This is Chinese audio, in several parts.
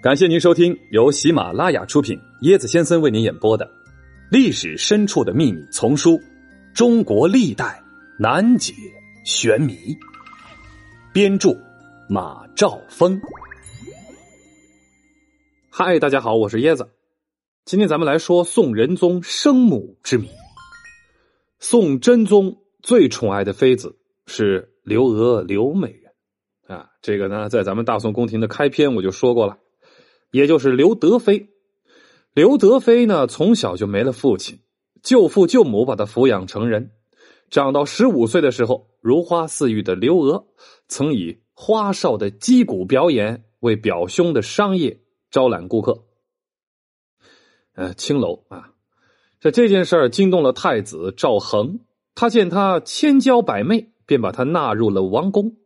感谢您收听由喜马拉雅出品、椰子先生为您演播的《历史深处的秘密》丛书《中国历代难解玄谜》，编著马兆峰。嗨，大家好，我是椰子。今天咱们来说宋仁宗生母之谜。宋真宗最宠爱的妃子是刘娥刘美人啊，这个呢，在咱们大宋宫廷的开篇我就说过了。也就是刘德妃，刘德妃呢，从小就没了父亲，舅父舅母把她抚养成人。长到十五岁的时候，如花似玉的刘娥曾以花哨的击鼓表演为表兄的商业招揽顾客。呃，青楼啊，这这件事儿惊动了太子赵恒，他见他千娇百媚，便把他纳入了王宫。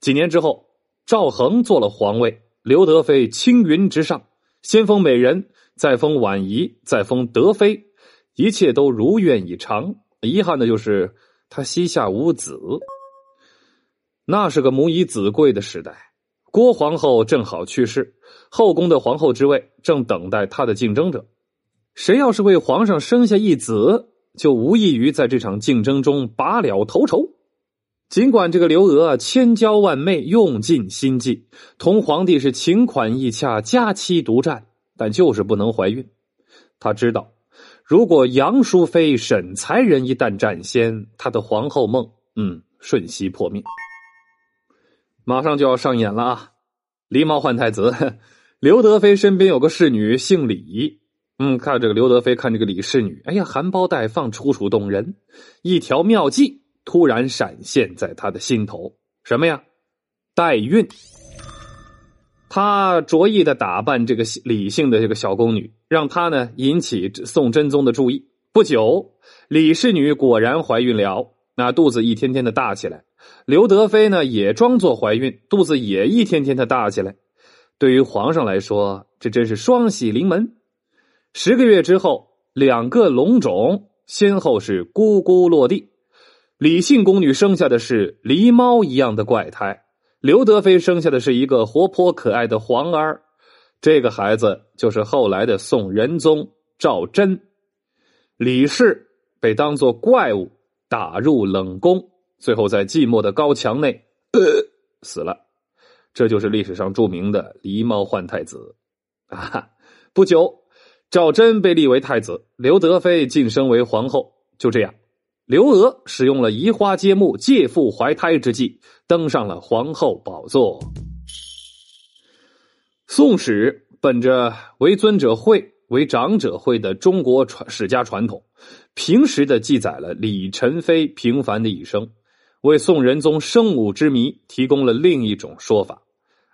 几年之后，赵恒做了皇位。刘德妃青云直上，先封美人，再封婉仪，再封德妃，一切都如愿以偿。遗憾的就是她膝下无子。那是个母以子贵的时代，郭皇后正好去世，后宫的皇后之位正等待她的竞争者。谁要是为皇上生下一子，就无异于在这场竞争中拔了头筹。尽管这个刘娥千娇万媚，用尽心计，同皇帝是情款意洽，佳期独占，但就是不能怀孕。他知道，如果杨淑妃、沈才人一旦占先，他的皇后梦，嗯，瞬息破灭。马上就要上演了啊！狸猫换太子，刘德妃身边有个侍女，姓李。嗯，看这个刘德妃，看这个李侍女，哎呀，含苞待放，楚楚动人，一条妙计。突然闪现在他的心头，什么呀？代孕。他着意的打扮这个李姓的这个小宫女，让她呢引起宋真宗的注意。不久，李氏女果然怀孕了，那肚子一天天的大起来。刘德妃呢也装作怀孕，肚子也一天天的大起来。对于皇上来说，这真是双喜临门。十个月之后，两个龙种先后是咕咕落地。李姓宫女生下的是狸猫一样的怪胎，刘德妃生下的是一个活泼可爱的皇儿，这个孩子就是后来的宋仁宗赵祯。李氏被当作怪物打入冷宫，最后在寂寞的高墙内死了。这就是历史上著名的狸猫换太子啊！不久，赵祯被立为太子，刘德妃晋升为皇后。就这样。刘娥使用了移花接木、借腹怀胎之计，登上了皇后宝座。《宋史》本着为尊者讳、为长者讳的中国传史家传统，平实的记载了李宸妃平凡的一生，为宋仁宗生母之谜提供了另一种说法。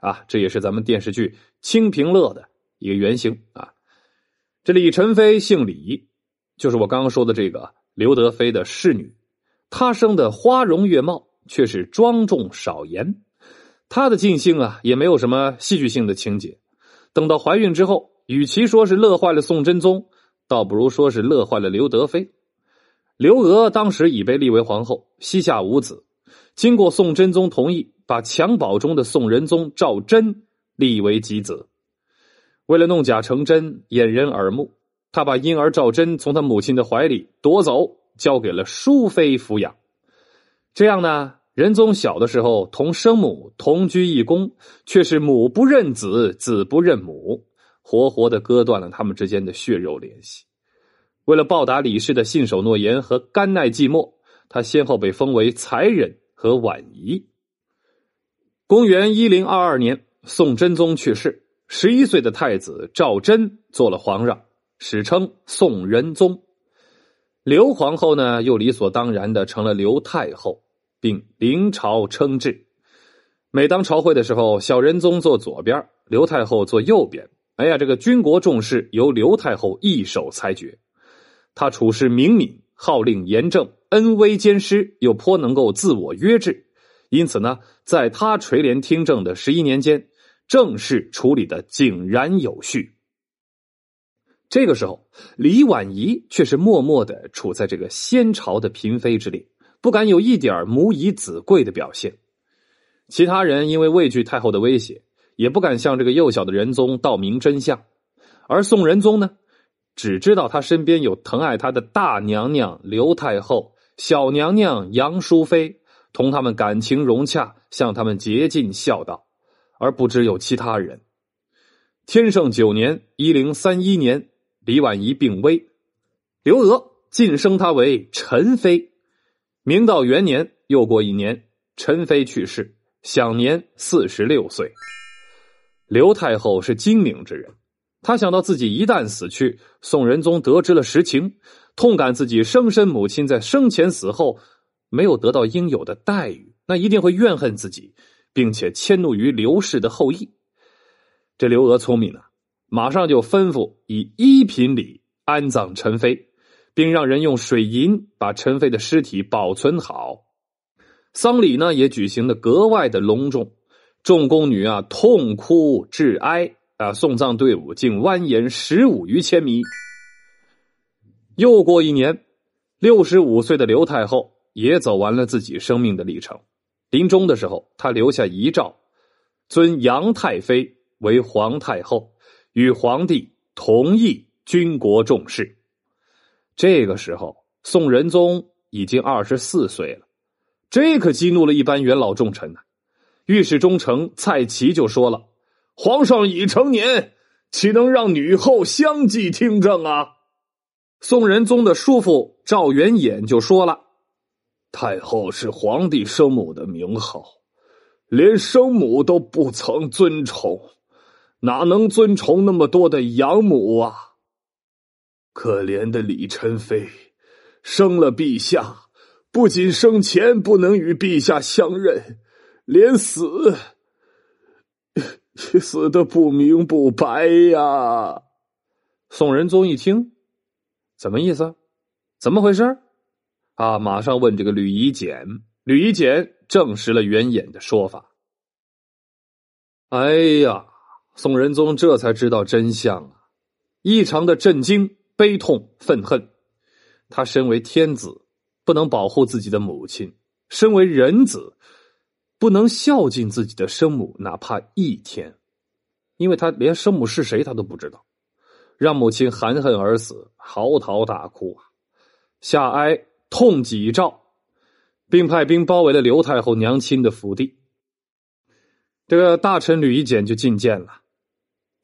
啊，这也是咱们电视剧《清平乐》的一个原型啊。这李宸妃姓李，就是我刚刚说的这个。刘德妃的侍女，她生的花容月貌，却是庄重少言。她的尽兴啊，也没有什么戏剧性的情节。等到怀孕之后，与其说是乐坏了宋真宗，倒不如说是乐坏了刘德妃。刘娥当时已被立为皇后，膝下无子。经过宋真宗同意，把襁褓中的宋仁宗赵祯立为吉子。为了弄假成真，掩人耳目。他把婴儿赵祯从他母亲的怀里夺走，交给了淑妃抚养。这样呢，仁宗小的时候同生母同居一宫，却是母不认子，子不认母，活活的割断了他们之间的血肉联系。为了报答李氏的信守诺言和甘耐寂寞，他先后被封为才人和婉仪。公元一零二二年，宋真宗去世，十一岁的太子赵祯做了皇上。史称宋仁宗，刘皇后呢又理所当然的成了刘太后，并临朝称制。每当朝会的时候，小仁宗坐左边，刘太后坐右边。哎呀，这个军国重事由刘太后一手裁决。他处事明敏，号令严正，恩威兼施，又颇能够自我约制。因此呢，在他垂帘听政的十一年间，政事处理的井然有序。这个时候，李婉仪却是默默的处在这个先朝的嫔妃之列，不敢有一点母以子贵的表现。其他人因为畏惧太后的威胁，也不敢向这个幼小的仁宗道明真相。而宋仁宗呢，只知道他身边有疼爱他的大娘娘刘太后、小娘娘杨淑妃，同他们感情融洽，向他们竭尽孝道，而不知有其他人。天圣九年（一零三一年），李婉仪病危，刘娥晋升她为陈妃。明道元年，又过一年，陈妃去世，享年四十六岁。刘太后是精明之人，她想到自己一旦死去，宋仁宗得知了实情，痛感自己生身母亲在生前死后没有得到应有的待遇，那一定会怨恨自己，并且迁怒于刘氏的后裔。这刘娥聪明啊，马上就吩咐以一品礼安葬陈妃，并让人用水银把陈妃的尸体保存好。丧礼呢也举行的格外的隆重，众宫女啊痛哭致哀啊，送葬队伍竟蜿蜒十五余千米。又过一年，六十五岁的刘太后也走完了自己生命的历程。临终的时候，她留下遗诏，尊杨太妃。为皇太后，与皇帝同意军国重事。这个时候，宋仁宗已经二十四岁了，这可激怒了一般元老重臣呢。御史中丞蔡奇就说了：“皇上已成年，岂能让女后相继听政啊？”宋仁宗的叔父赵元衍就说了：“太后是皇帝生母的名号，连生母都不曾尊崇。”哪能尊崇那么多的养母啊？可怜的李宸妃，生了陛下，不仅生前不能与陛下相认，连死 死的不明不白呀！宋仁宗一听，怎么意思？怎么回事？啊！马上问这个吕夷简，吕夷简证实了袁衍的说法。哎呀！宋仁宗这才知道真相啊，异常的震惊、悲痛、愤恨。他身为天子，不能保护自己的母亲；身为人子，不能孝敬自己的生母，哪怕一天，因为他连生母是谁他都不知道。让母亲含恨而死，嚎啕大哭啊！夏哀痛几诏，并派兵包围了刘太后娘亲的府邸。这个大臣吕夷简就进谏了。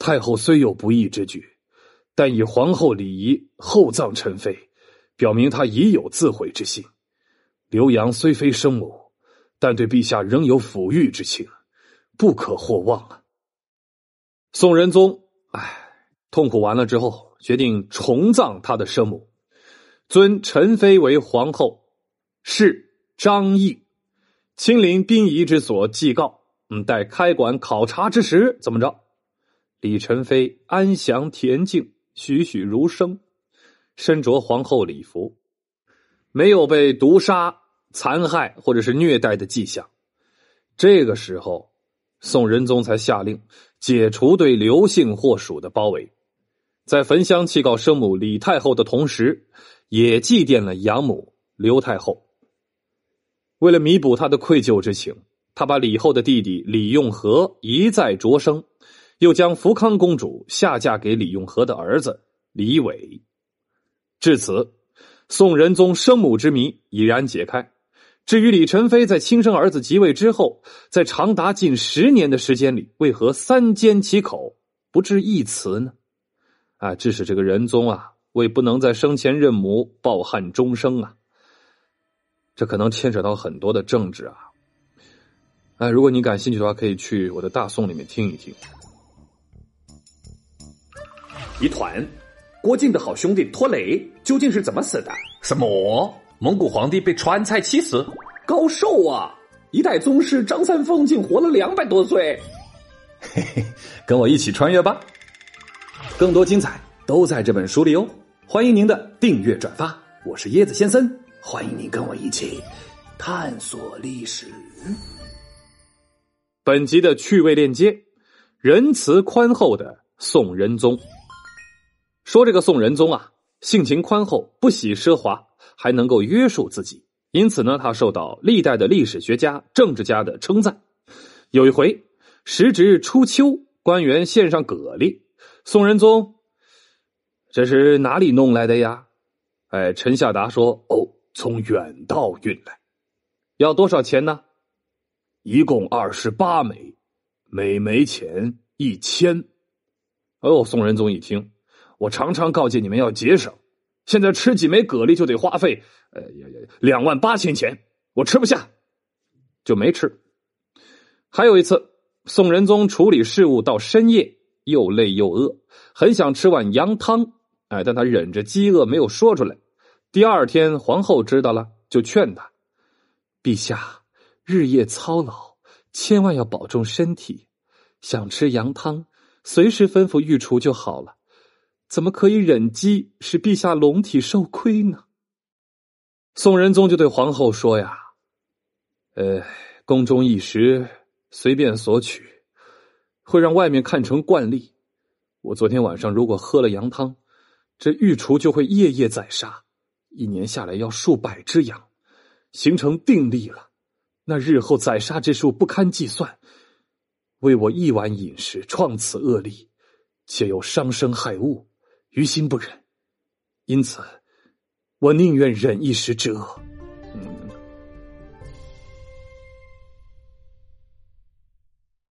太后虽有不义之举，但以皇后礼仪厚葬陈妃，表明她已有自毁之心。刘阳虽非生母，但对陛下仍有抚育之情，不可或忘啊！宋仁宗，唉，痛苦完了之后，决定重葬他的生母，尊陈妃为皇后，谥张毅，亲临殡仪之所祭告。嗯，待开馆考察之时，怎么着？李宸妃安详恬静，栩栩如生，身着皇后礼服，没有被毒杀、残害或者是虐待的迹象。这个时候，宋仁宗才下令解除对刘姓祸属的包围，在焚香祭告生母李太后的同时，也祭奠了养母刘太后。为了弥补他的愧疚之情，他把李后的弟弟李用和一再擢升。又将福康公主下嫁给李永和的儿子李伟。至此，宋仁宗生母之谜已然解开。至于李宸妃在亲生儿子即位之后，在长达近十年的时间里，为何三缄其口，不置一词呢？啊，致使这个仁宗啊，为不能在生前认母，抱憾终生啊。这可能牵扯到很多的政治啊。哎，如果你感兴趣的话，可以去我的大宋里面听一听。一团，郭靖的好兄弟拖雷究竟是怎么死的？什么？蒙古皇帝被川菜气死？高寿啊！一代宗师张三丰竟活了两百多岁。嘿嘿，跟我一起穿越吧！更多精彩都在这本书里哦！欢迎您的订阅转发。我是椰子先生，欢迎您跟我一起探索历史。本集的趣味链接：仁慈宽厚的宋仁宗。说这个宋仁宗啊，性情宽厚，不喜奢华，还能够约束自己，因此呢，他受到历代的历史学家、政治家的称赞。有一回，时值初秋，官员献上蛤蜊。宋仁宗，这是哪里弄来的呀？哎，陈孝达说：“哦，从远道运来。要多少钱呢？一共二十八枚，每枚钱一千。”哦，宋仁宗一听，我常常告诫你们要节省，现在吃几枚蛤蜊就得花费呃两万八千钱，我吃不下，就没吃。还有一次，宋仁宗处理事务到深夜，又累又饿，很想吃碗羊汤，哎，但他忍着饥饿没有说出来。第二天，皇后知道了，就劝他：“陛下日夜操劳，千万要保重身体，想吃羊汤。”随时吩咐御厨就好了，怎么可以忍饥使陛下龙体受亏呢？宋仁宗就对皇后说：“呀，呃，宫中一时随便索取，会让外面看成惯例。我昨天晚上如果喝了羊汤，这御厨就会夜夜宰杀，一年下来要数百只羊，形成定例了。那日后宰杀之数不堪计算。”为我一碗饮食创此恶例，且又伤生害物，于心不忍。因此，我宁愿忍一时之恶。